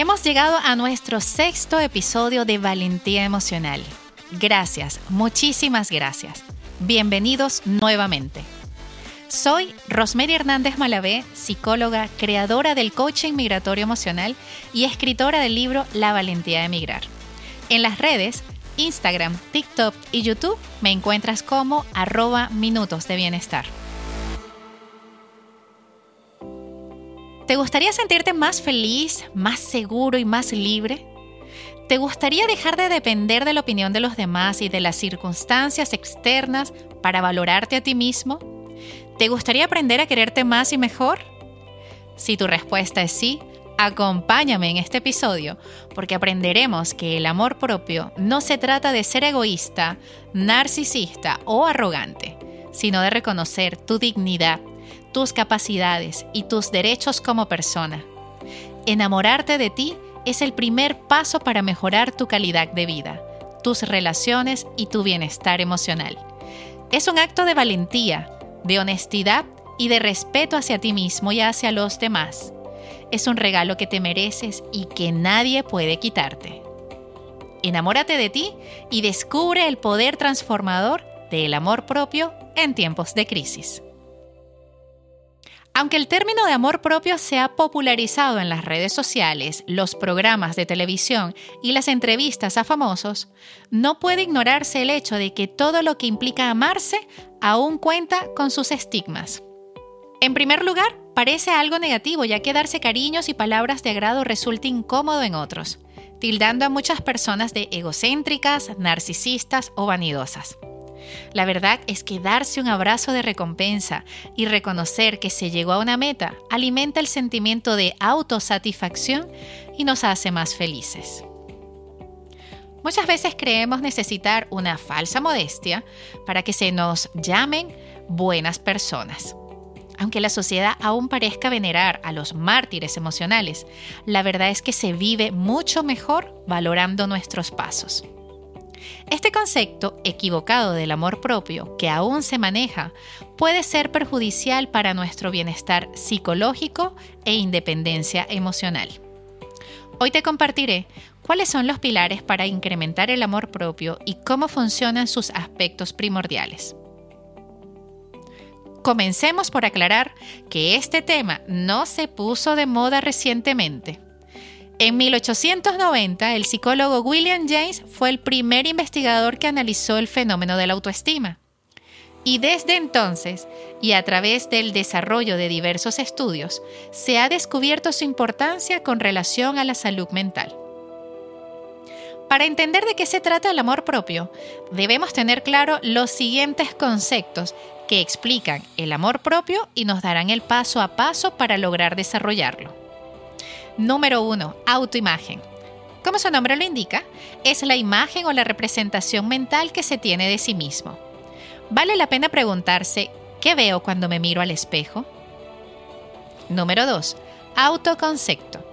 Hemos llegado a nuestro sexto episodio de Valentía Emocional. Gracias, muchísimas gracias. Bienvenidos nuevamente. Soy Rosemary Hernández Malavé, psicóloga, creadora del coaching migratorio emocional y escritora del libro La valentía de emigrar. En las redes, Instagram, TikTok y YouTube me encuentras como arroba minutos de bienestar. ¿Te gustaría sentirte más feliz, más seguro y más libre? ¿Te gustaría dejar de depender de la opinión de los demás y de las circunstancias externas para valorarte a ti mismo? ¿Te gustaría aprender a quererte más y mejor? Si tu respuesta es sí, acompáñame en este episodio porque aprenderemos que el amor propio no se trata de ser egoísta, narcisista o arrogante, sino de reconocer tu dignidad, tus capacidades y tus derechos como persona. Enamorarte de ti es el primer paso para mejorar tu calidad de vida, tus relaciones y tu bienestar emocional. Es un acto de valentía, de honestidad y de respeto hacia ti mismo y hacia los demás. Es un regalo que te mereces y que nadie puede quitarte. Enamórate de ti y descubre el poder transformador del amor propio en tiempos de crisis. Aunque el término de amor propio se ha popularizado en las redes sociales, los programas de televisión y las entrevistas a famosos, no puede ignorarse el hecho de que todo lo que implica amarse aún cuenta con sus estigmas. En primer lugar, parece algo negativo ya que darse cariños y palabras de agrado resulta incómodo en otros, tildando a muchas personas de egocéntricas, narcisistas o vanidosas. La verdad es que darse un abrazo de recompensa y reconocer que se llegó a una meta alimenta el sentimiento de autosatisfacción y nos hace más felices. Muchas veces creemos necesitar una falsa modestia para que se nos llamen buenas personas. Aunque la sociedad aún parezca venerar a los mártires emocionales, la verdad es que se vive mucho mejor valorando nuestros pasos. Este concepto equivocado del amor propio, que aún se maneja, puede ser perjudicial para nuestro bienestar psicológico e independencia emocional. Hoy te compartiré cuáles son los pilares para incrementar el amor propio y cómo funcionan sus aspectos primordiales. Comencemos por aclarar que este tema no se puso de moda recientemente. En 1890, el psicólogo William James fue el primer investigador que analizó el fenómeno de la autoestima. Y desde entonces, y a través del desarrollo de diversos estudios, se ha descubierto su importancia con relación a la salud mental. Para entender de qué se trata el amor propio, debemos tener claro los siguientes conceptos que explican el amor propio y nos darán el paso a paso para lograr desarrollarlo. Número 1. Autoimagen. Como su nombre lo indica, es la imagen o la representación mental que se tiene de sí mismo. Vale la pena preguntarse, ¿qué veo cuando me miro al espejo? Número 2. Autoconcepto.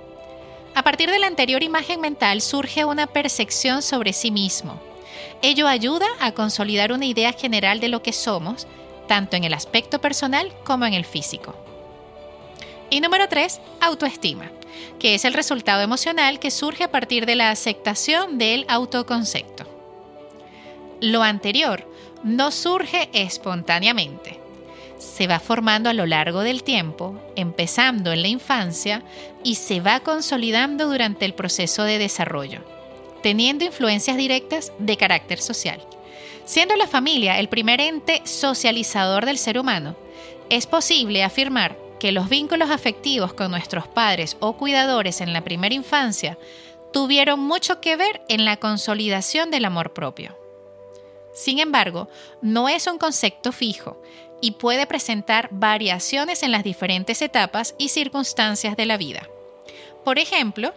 A partir de la anterior imagen mental surge una percepción sobre sí mismo. Ello ayuda a consolidar una idea general de lo que somos, tanto en el aspecto personal como en el físico. Y número 3, autoestima que es el resultado emocional que surge a partir de la aceptación del autoconcepto. Lo anterior no surge espontáneamente. Se va formando a lo largo del tiempo, empezando en la infancia y se va consolidando durante el proceso de desarrollo, teniendo influencias directas de carácter social. Siendo la familia el primer ente socializador del ser humano, es posible afirmar que los vínculos afectivos con nuestros padres o cuidadores en la primera infancia tuvieron mucho que ver en la consolidación del amor propio. Sin embargo, no es un concepto fijo y puede presentar variaciones en las diferentes etapas y circunstancias de la vida. Por ejemplo,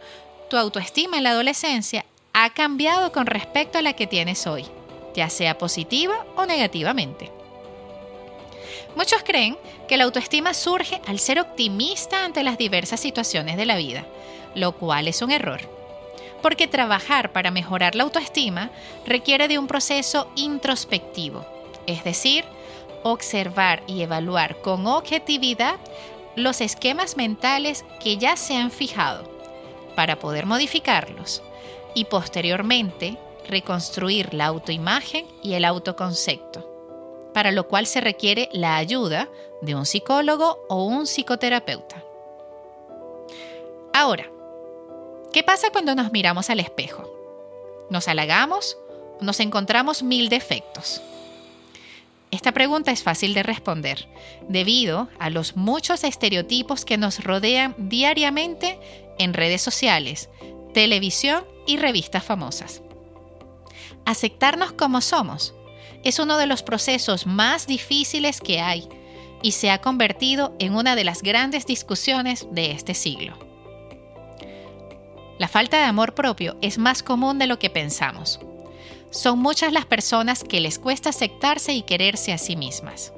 tu autoestima en la adolescencia ha cambiado con respecto a la que tienes hoy, ya sea positiva o negativamente. Muchos creen que la autoestima surge al ser optimista ante las diversas situaciones de la vida, lo cual es un error. Porque trabajar para mejorar la autoestima requiere de un proceso introspectivo, es decir, observar y evaluar con objetividad los esquemas mentales que ya se han fijado para poder modificarlos y posteriormente reconstruir la autoimagen y el autoconcepto, para lo cual se requiere la ayuda de un psicólogo o un psicoterapeuta. Ahora, ¿qué pasa cuando nos miramos al espejo? ¿Nos halagamos? ¿Nos encontramos mil defectos? Esta pregunta es fácil de responder, debido a los muchos estereotipos que nos rodean diariamente en redes sociales, televisión y revistas famosas. Aceptarnos como somos es uno de los procesos más difíciles que hay y se ha convertido en una de las grandes discusiones de este siglo. La falta de amor propio es más común de lo que pensamos. Son muchas las personas que les cuesta aceptarse y quererse a sí mismas.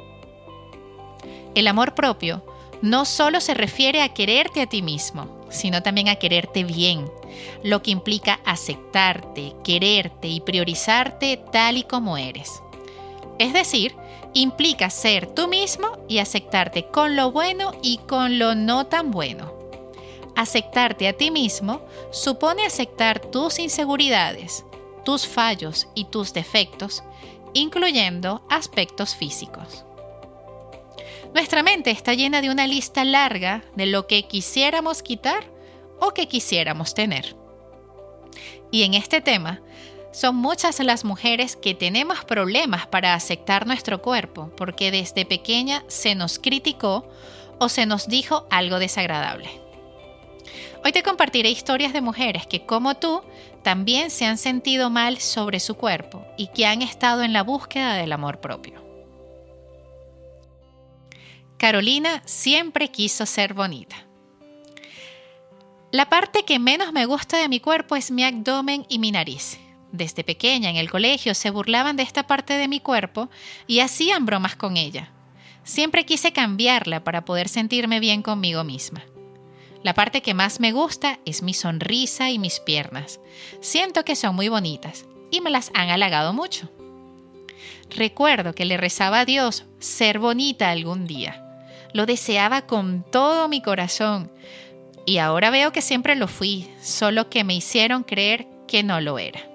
El amor propio no solo se refiere a quererte a ti mismo, sino también a quererte bien, lo que implica aceptarte, quererte y priorizarte tal y como eres. Es decir, implica ser tú mismo y aceptarte con lo bueno y con lo no tan bueno. Aceptarte a ti mismo supone aceptar tus inseguridades, tus fallos y tus defectos, incluyendo aspectos físicos. Nuestra mente está llena de una lista larga de lo que quisiéramos quitar o que quisiéramos tener. Y en este tema, son muchas las mujeres que tenemos problemas para aceptar nuestro cuerpo porque desde pequeña se nos criticó o se nos dijo algo desagradable. Hoy te compartiré historias de mujeres que, como tú, también se han sentido mal sobre su cuerpo y que han estado en la búsqueda del amor propio. Carolina siempre quiso ser bonita. La parte que menos me gusta de mi cuerpo es mi abdomen y mi nariz. Desde pequeña en el colegio se burlaban de esta parte de mi cuerpo y hacían bromas con ella. Siempre quise cambiarla para poder sentirme bien conmigo misma. La parte que más me gusta es mi sonrisa y mis piernas. Siento que son muy bonitas y me las han halagado mucho. Recuerdo que le rezaba a Dios ser bonita algún día. Lo deseaba con todo mi corazón y ahora veo que siempre lo fui, solo que me hicieron creer que no lo era.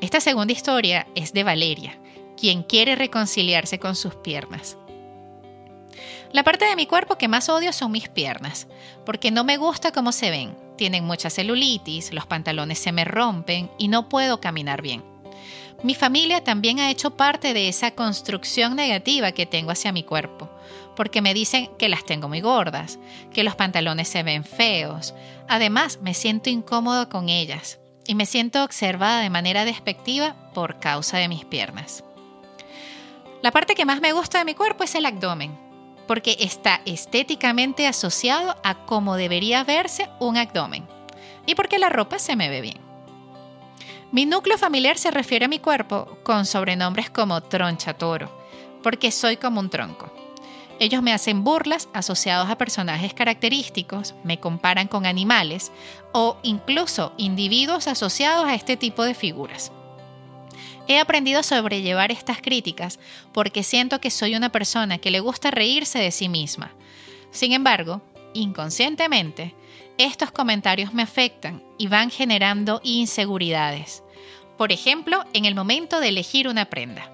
Esta segunda historia es de Valeria, quien quiere reconciliarse con sus piernas. La parte de mi cuerpo que más odio son mis piernas, porque no me gusta cómo se ven. Tienen mucha celulitis, los pantalones se me rompen y no puedo caminar bien. Mi familia también ha hecho parte de esa construcción negativa que tengo hacia mi cuerpo, porque me dicen que las tengo muy gordas, que los pantalones se ven feos. Además, me siento incómodo con ellas y me siento observada de manera despectiva por causa de mis piernas. La parte que más me gusta de mi cuerpo es el abdomen, porque está estéticamente asociado a cómo debería verse un abdomen y porque la ropa se me ve bien. Mi núcleo familiar se refiere a mi cuerpo con sobrenombres como troncha toro, porque soy como un tronco. Ellos me hacen burlas asociados a personajes característicos, me comparan con animales o incluso individuos asociados a este tipo de figuras. He aprendido a sobrellevar estas críticas porque siento que soy una persona que le gusta reírse de sí misma. Sin embargo, inconscientemente, estos comentarios me afectan y van generando inseguridades. Por ejemplo, en el momento de elegir una prenda.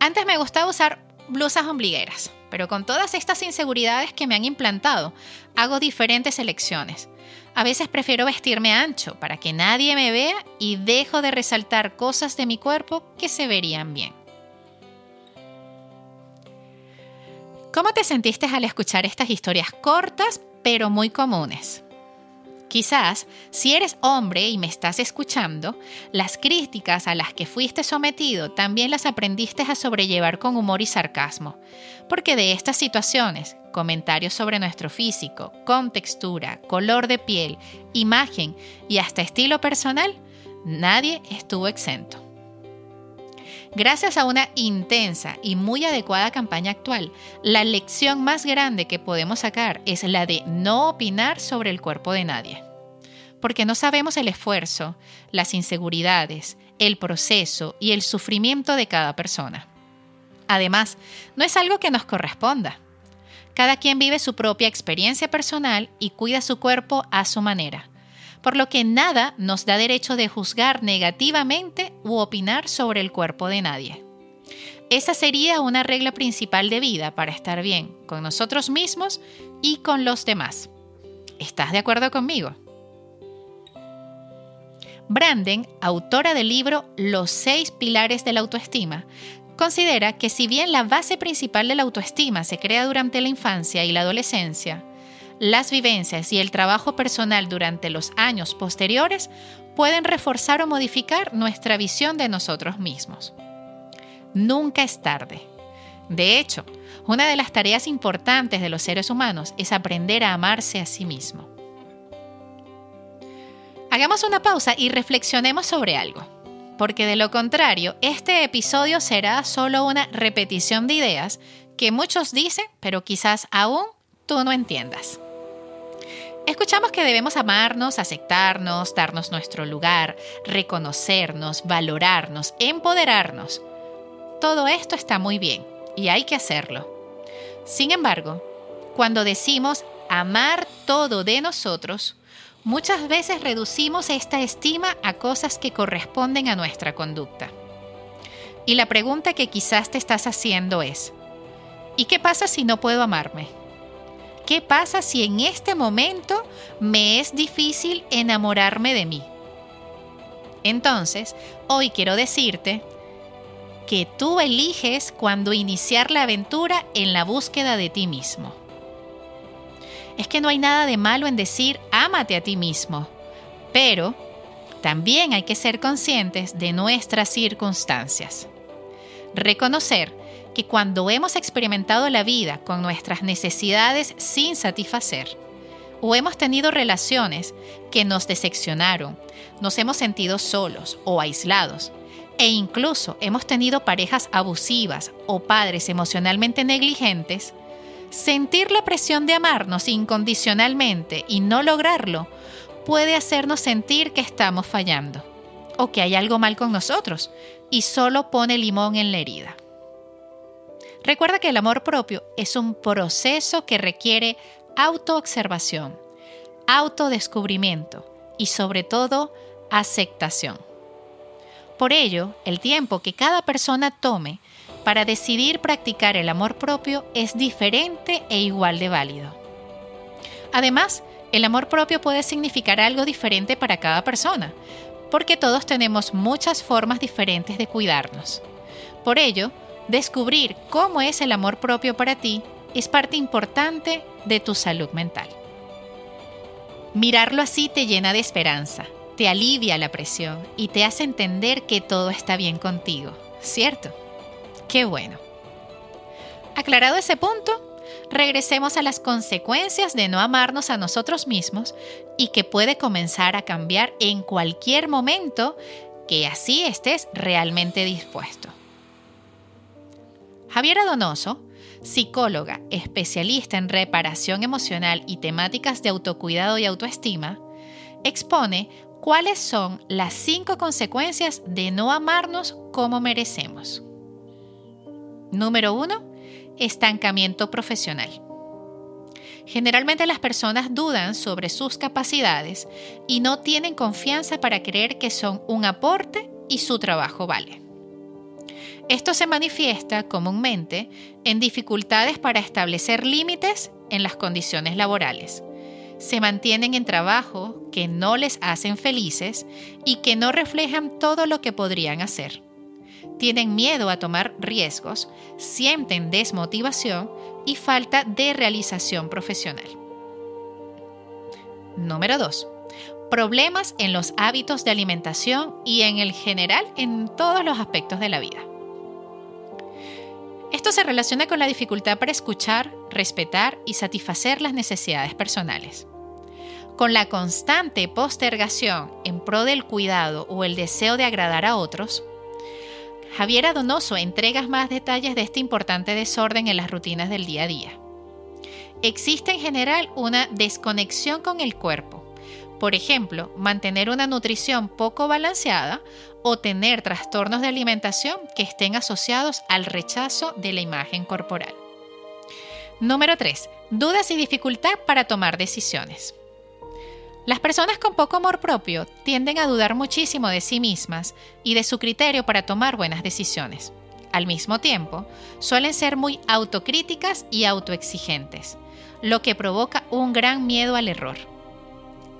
Antes me gustaba usar blusas ombligueras, pero con todas estas inseguridades que me han implantado, hago diferentes elecciones. A veces prefiero vestirme ancho para que nadie me vea y dejo de resaltar cosas de mi cuerpo que se verían bien. ¿Cómo te sentiste al escuchar estas historias cortas pero muy comunes? Quizás, si eres hombre y me estás escuchando, las críticas a las que fuiste sometido también las aprendiste a sobrellevar con humor y sarcasmo, porque de estas situaciones, comentarios sobre nuestro físico, contextura, color de piel, imagen y hasta estilo personal, nadie estuvo exento. Gracias a una intensa y muy adecuada campaña actual, la lección más grande que podemos sacar es la de no opinar sobre el cuerpo de nadie. Porque no sabemos el esfuerzo, las inseguridades, el proceso y el sufrimiento de cada persona. Además, no es algo que nos corresponda. Cada quien vive su propia experiencia personal y cuida su cuerpo a su manera, por lo que nada nos da derecho de juzgar negativamente u opinar sobre el cuerpo de nadie. Esa sería una regla principal de vida para estar bien con nosotros mismos y con los demás. ¿Estás de acuerdo conmigo? Branden, autora del libro Los seis pilares de la autoestima, considera que si bien la base principal de la autoestima se crea durante la infancia y la adolescencia, las vivencias y el trabajo personal durante los años posteriores pueden reforzar o modificar nuestra visión de nosotros mismos. Nunca es tarde. De hecho, una de las tareas importantes de los seres humanos es aprender a amarse a sí mismo. Hagamos una pausa y reflexionemos sobre algo, porque de lo contrario, este episodio será solo una repetición de ideas que muchos dicen, pero quizás aún tú no entiendas. Escuchamos que debemos amarnos, aceptarnos, darnos nuestro lugar, reconocernos, valorarnos, empoderarnos. Todo esto está muy bien y hay que hacerlo. Sin embargo, cuando decimos amar todo de nosotros, Muchas veces reducimos esta estima a cosas que corresponden a nuestra conducta. Y la pregunta que quizás te estás haciendo es, ¿y qué pasa si no puedo amarme? ¿Qué pasa si en este momento me es difícil enamorarme de mí? Entonces, hoy quiero decirte que tú eliges cuando iniciar la aventura en la búsqueda de ti mismo es que no hay nada de malo en decir ámate a ti mismo, pero también hay que ser conscientes de nuestras circunstancias. Reconocer que cuando hemos experimentado la vida con nuestras necesidades sin satisfacer, o hemos tenido relaciones que nos decepcionaron, nos hemos sentido solos o aislados, e incluso hemos tenido parejas abusivas o padres emocionalmente negligentes, Sentir la presión de amarnos incondicionalmente y no lograrlo puede hacernos sentir que estamos fallando o que hay algo mal con nosotros y solo pone limón en la herida. Recuerda que el amor propio es un proceso que requiere autoobservación, autodescubrimiento y sobre todo aceptación. Por ello, el tiempo que cada persona tome para decidir practicar el amor propio es diferente e igual de válido. Además, el amor propio puede significar algo diferente para cada persona, porque todos tenemos muchas formas diferentes de cuidarnos. Por ello, descubrir cómo es el amor propio para ti es parte importante de tu salud mental. Mirarlo así te llena de esperanza, te alivia la presión y te hace entender que todo está bien contigo, ¿cierto? Qué bueno. Aclarado ese punto, regresemos a las consecuencias de no amarnos a nosotros mismos y que puede comenzar a cambiar en cualquier momento que así estés realmente dispuesto. Javiera Donoso, psicóloga especialista en reparación emocional y temáticas de autocuidado y autoestima, expone cuáles son las cinco consecuencias de no amarnos como merecemos. Número 1. Estancamiento profesional. Generalmente las personas dudan sobre sus capacidades y no tienen confianza para creer que son un aporte y su trabajo vale. Esto se manifiesta comúnmente en dificultades para establecer límites en las condiciones laborales. Se mantienen en trabajo que no les hacen felices y que no reflejan todo lo que podrían hacer tienen miedo a tomar riesgos, sienten desmotivación y falta de realización profesional. Número 2. Problemas en los hábitos de alimentación y en el general en todos los aspectos de la vida. Esto se relaciona con la dificultad para escuchar, respetar y satisfacer las necesidades personales. Con la constante postergación en pro del cuidado o el deseo de agradar a otros, Javiera Donoso entrega más detalles de este importante desorden en las rutinas del día a día. Existe en general una desconexión con el cuerpo, Por ejemplo, mantener una nutrición poco balanceada o tener trastornos de alimentación que estén asociados al rechazo de la imagen corporal. Número 3. Dudas y dificultad para tomar decisiones. Las personas con poco amor propio tienden a dudar muchísimo de sí mismas y de su criterio para tomar buenas decisiones. Al mismo tiempo, suelen ser muy autocríticas y autoexigentes, lo que provoca un gran miedo al error.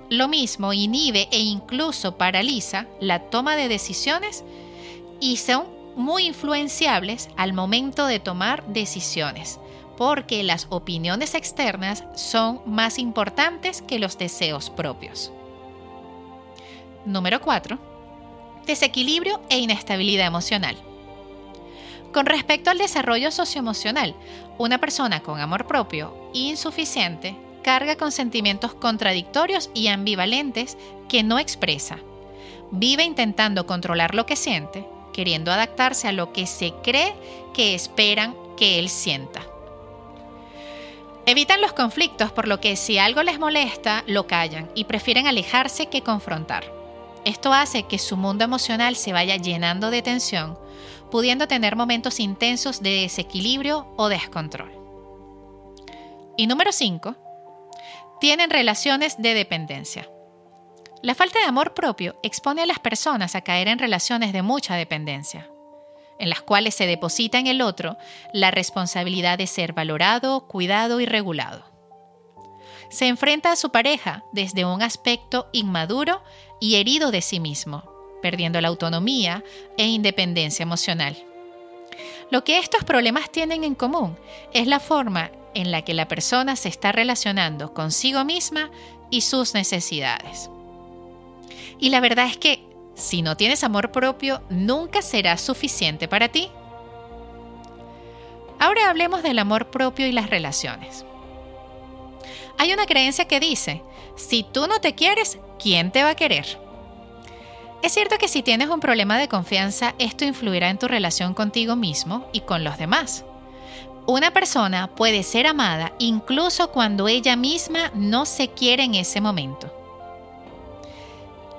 Lo mismo inhibe e incluso paraliza la toma de decisiones y son muy influenciables al momento de tomar decisiones, porque las opiniones externas son más importantes que los deseos propios. Número 4. Desequilibrio e inestabilidad emocional. Con respecto al desarrollo socioemocional, una persona con amor propio insuficiente carga con sentimientos contradictorios y ambivalentes que no expresa. Vive intentando controlar lo que siente, queriendo adaptarse a lo que se cree que esperan que él sienta. Evitan los conflictos por lo que si algo les molesta, lo callan y prefieren alejarse que confrontar. Esto hace que su mundo emocional se vaya llenando de tensión, pudiendo tener momentos intensos de desequilibrio o descontrol. Y número 5 tienen relaciones de dependencia. La falta de amor propio expone a las personas a caer en relaciones de mucha dependencia, en las cuales se deposita en el otro la responsabilidad de ser valorado, cuidado y regulado. Se enfrenta a su pareja desde un aspecto inmaduro y herido de sí mismo, perdiendo la autonomía e independencia emocional. Lo que estos problemas tienen en común es la forma en la que la persona se está relacionando consigo misma y sus necesidades. Y la verdad es que si no tienes amor propio, nunca será suficiente para ti. Ahora hablemos del amor propio y las relaciones. Hay una creencia que dice, si tú no te quieres, ¿quién te va a querer? Es cierto que si tienes un problema de confianza, esto influirá en tu relación contigo mismo y con los demás. Una persona puede ser amada incluso cuando ella misma no se quiere en ese momento.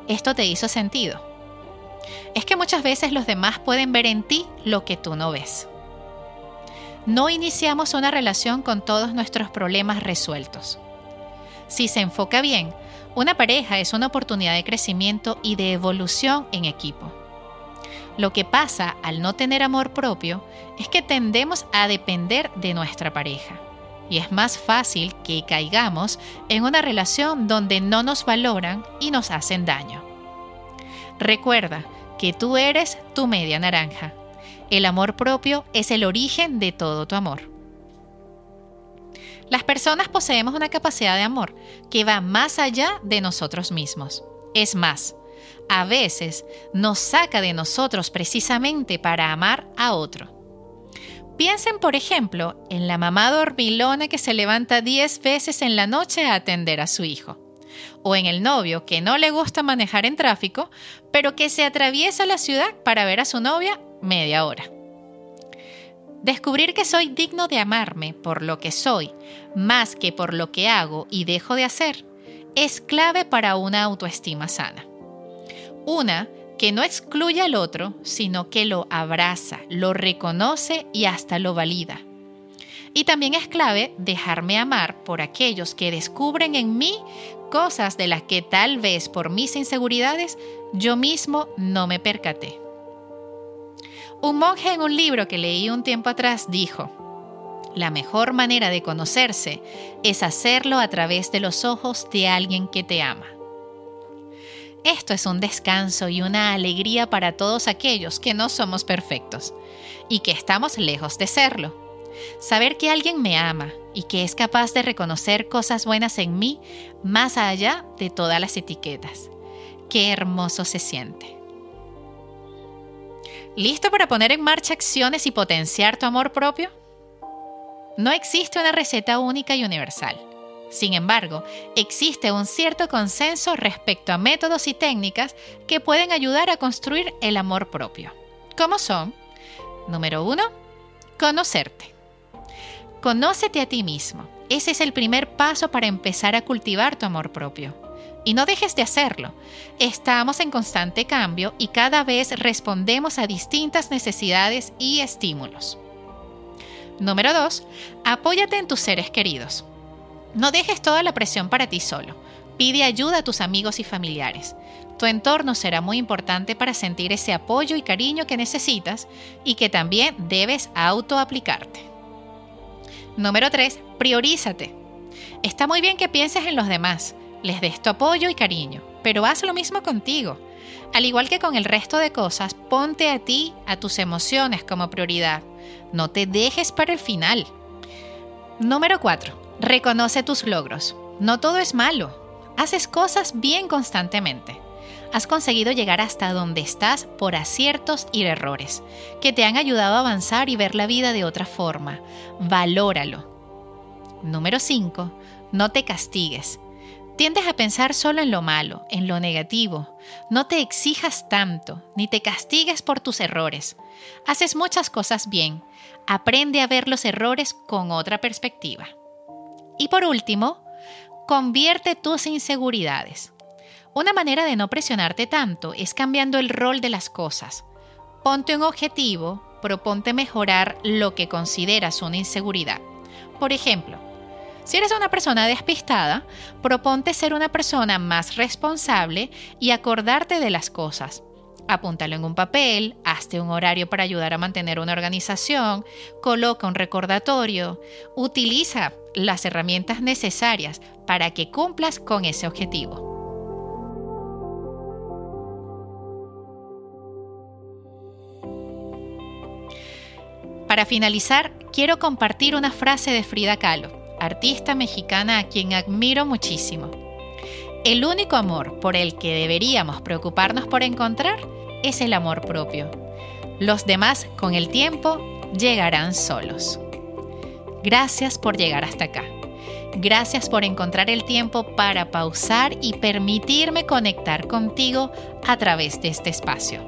¿Esto te hizo sentido? Es que muchas veces los demás pueden ver en ti lo que tú no ves. No iniciamos una relación con todos nuestros problemas resueltos. Si se enfoca bien, una pareja es una oportunidad de crecimiento y de evolución en equipo. Lo que pasa al no tener amor propio es que tendemos a depender de nuestra pareja. Y es más fácil que caigamos en una relación donde no nos valoran y nos hacen daño. Recuerda que tú eres tu media naranja. El amor propio es el origen de todo tu amor. Las personas poseemos una capacidad de amor que va más allá de nosotros mismos. Es más, a veces nos saca de nosotros precisamente para amar a otro. Piensen, por ejemplo, en la mamá dormilona que se levanta 10 veces en la noche a atender a su hijo. O en el novio que no le gusta manejar en tráfico, pero que se atraviesa la ciudad para ver a su novia media hora. Descubrir que soy digno de amarme por lo que soy, más que por lo que hago y dejo de hacer, es clave para una autoestima sana. Una que no excluye al otro, sino que lo abraza, lo reconoce y hasta lo valida. Y también es clave dejarme amar por aquellos que descubren en mí cosas de las que tal vez por mis inseguridades yo mismo no me percaté. Un monje en un libro que leí un tiempo atrás dijo, la mejor manera de conocerse es hacerlo a través de los ojos de alguien que te ama. Esto es un descanso y una alegría para todos aquellos que no somos perfectos y que estamos lejos de serlo. Saber que alguien me ama y que es capaz de reconocer cosas buenas en mí más allá de todas las etiquetas. Qué hermoso se siente. ¿Listo para poner en marcha acciones y potenciar tu amor propio? No existe una receta única y universal. Sin embargo, existe un cierto consenso respecto a métodos y técnicas que pueden ayudar a construir el amor propio. ¿Cómo son? Número 1. Conocerte. Conócete a ti mismo. Ese es el primer paso para empezar a cultivar tu amor propio. Y no dejes de hacerlo. Estamos en constante cambio y cada vez respondemos a distintas necesidades y estímulos. Número 2. Apóyate en tus seres queridos. No dejes toda la presión para ti solo. Pide ayuda a tus amigos y familiares. Tu entorno será muy importante para sentir ese apoyo y cariño que necesitas y que también debes autoaplicarte. Número 3. Priorízate. Está muy bien que pienses en los demás, les des tu apoyo y cariño, pero haz lo mismo contigo. Al igual que con el resto de cosas, ponte a ti, a tus emociones como prioridad. No te dejes para el final. Número 4. Reconoce tus logros. No todo es malo. Haces cosas bien constantemente. Has conseguido llegar hasta donde estás por aciertos y errores, que te han ayudado a avanzar y ver la vida de otra forma. Valóralo. Número 5. No te castigues. Tiendes a pensar solo en lo malo, en lo negativo. No te exijas tanto, ni te castigues por tus errores. Haces muchas cosas bien. Aprende a ver los errores con otra perspectiva. Y por último, convierte tus inseguridades. Una manera de no presionarte tanto es cambiando el rol de las cosas. Ponte un objetivo, proponte mejorar lo que consideras una inseguridad. Por ejemplo, si eres una persona despistada, proponte ser una persona más responsable y acordarte de las cosas. Apúntalo en un papel, hazte un horario para ayudar a mantener una organización, coloca un recordatorio, utiliza las herramientas necesarias para que cumplas con ese objetivo. Para finalizar, quiero compartir una frase de Frida Kahlo, artista mexicana a quien admiro muchísimo. El único amor por el que deberíamos preocuparnos por encontrar es el amor propio. Los demás, con el tiempo, llegarán solos. Gracias por llegar hasta acá. Gracias por encontrar el tiempo para pausar y permitirme conectar contigo a través de este espacio.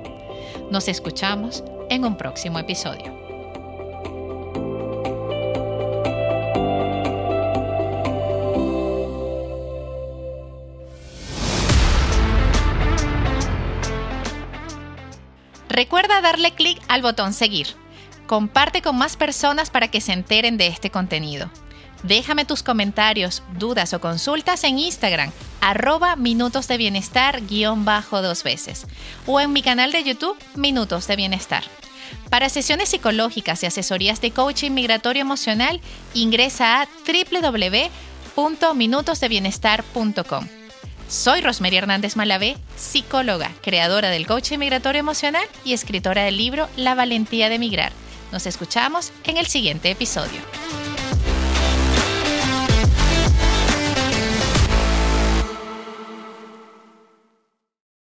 Nos escuchamos en un próximo episodio. Recuerda darle clic al botón seguir. Comparte con más personas para que se enteren de este contenido. Déjame tus comentarios, dudas o consultas en Instagram, arroba minutos de bienestar guion bajo dos veces, o en mi canal de YouTube, Minutos de Bienestar. Para sesiones psicológicas y asesorías de coaching migratorio emocional, ingresa a www.minutosdebienestar.com. Soy Rosemary Hernández Malavé, psicóloga, creadora del coaching migratorio emocional y escritora del libro La valentía de migrar. Nos escuchamos en el siguiente episodio.